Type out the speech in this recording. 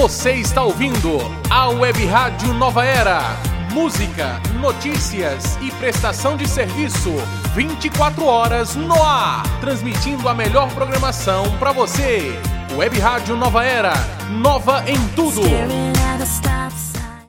Você está ouvindo a Web Rádio Nova Era. Música, notícias e prestação de serviço 24 horas no ar, transmitindo a melhor programação para você. Web Rádio Nova Era, nova em tudo.